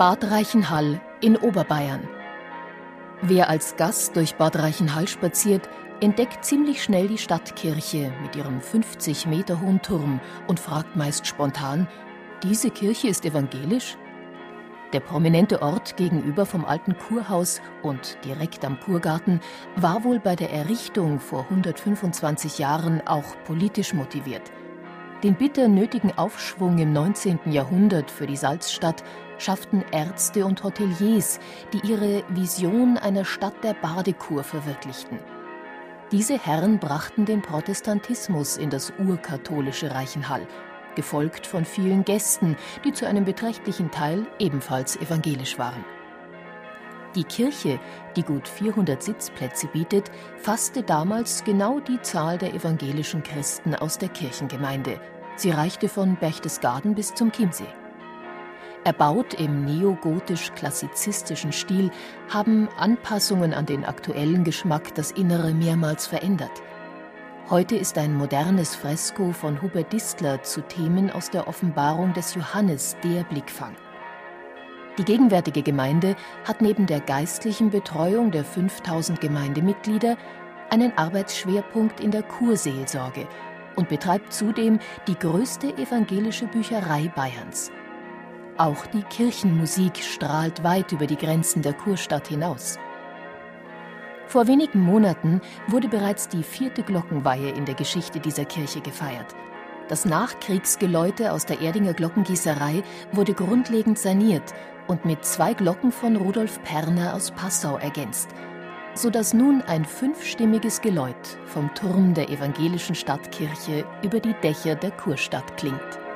Bad Reichenhall in Oberbayern. Wer als Gast durch Bad Reichenhall spaziert, entdeckt ziemlich schnell die Stadtkirche mit ihrem 50 Meter hohen Turm und fragt meist spontan, diese Kirche ist evangelisch? Der prominente Ort gegenüber vom alten Kurhaus und direkt am Kurgarten war wohl bei der Errichtung vor 125 Jahren auch politisch motiviert. Den bitter nötigen Aufschwung im 19. Jahrhundert für die Salzstadt schafften Ärzte und Hoteliers, die ihre Vision einer Stadt der Badekur verwirklichten. Diese Herren brachten den Protestantismus in das urkatholische Reichenhall, gefolgt von vielen Gästen, die zu einem beträchtlichen Teil ebenfalls evangelisch waren. Die Kirche, die gut 400 Sitzplätze bietet, fasste damals genau die Zahl der evangelischen Christen aus der Kirchengemeinde. Sie reichte von Berchtesgaden bis zum Chiemsee. Erbaut im neogotisch-klassizistischen Stil haben Anpassungen an den aktuellen Geschmack das Innere mehrmals verändert. Heute ist ein modernes Fresko von Hubert Distler zu Themen aus der Offenbarung des Johannes der Blickfang. Die gegenwärtige Gemeinde hat neben der geistlichen Betreuung der 5000 Gemeindemitglieder einen Arbeitsschwerpunkt in der Kurseelsorge und betreibt zudem die größte evangelische Bücherei Bayerns. Auch die Kirchenmusik strahlt weit über die Grenzen der Kurstadt hinaus. Vor wenigen Monaten wurde bereits die vierte Glockenweihe in der Geschichte dieser Kirche gefeiert. Das Nachkriegsgeläute aus der Erdinger Glockengießerei wurde grundlegend saniert und mit zwei Glocken von Rudolf Perner aus Passau ergänzt, sodass nun ein fünfstimmiges Geläut vom Turm der evangelischen Stadtkirche über die Dächer der Kurstadt klingt.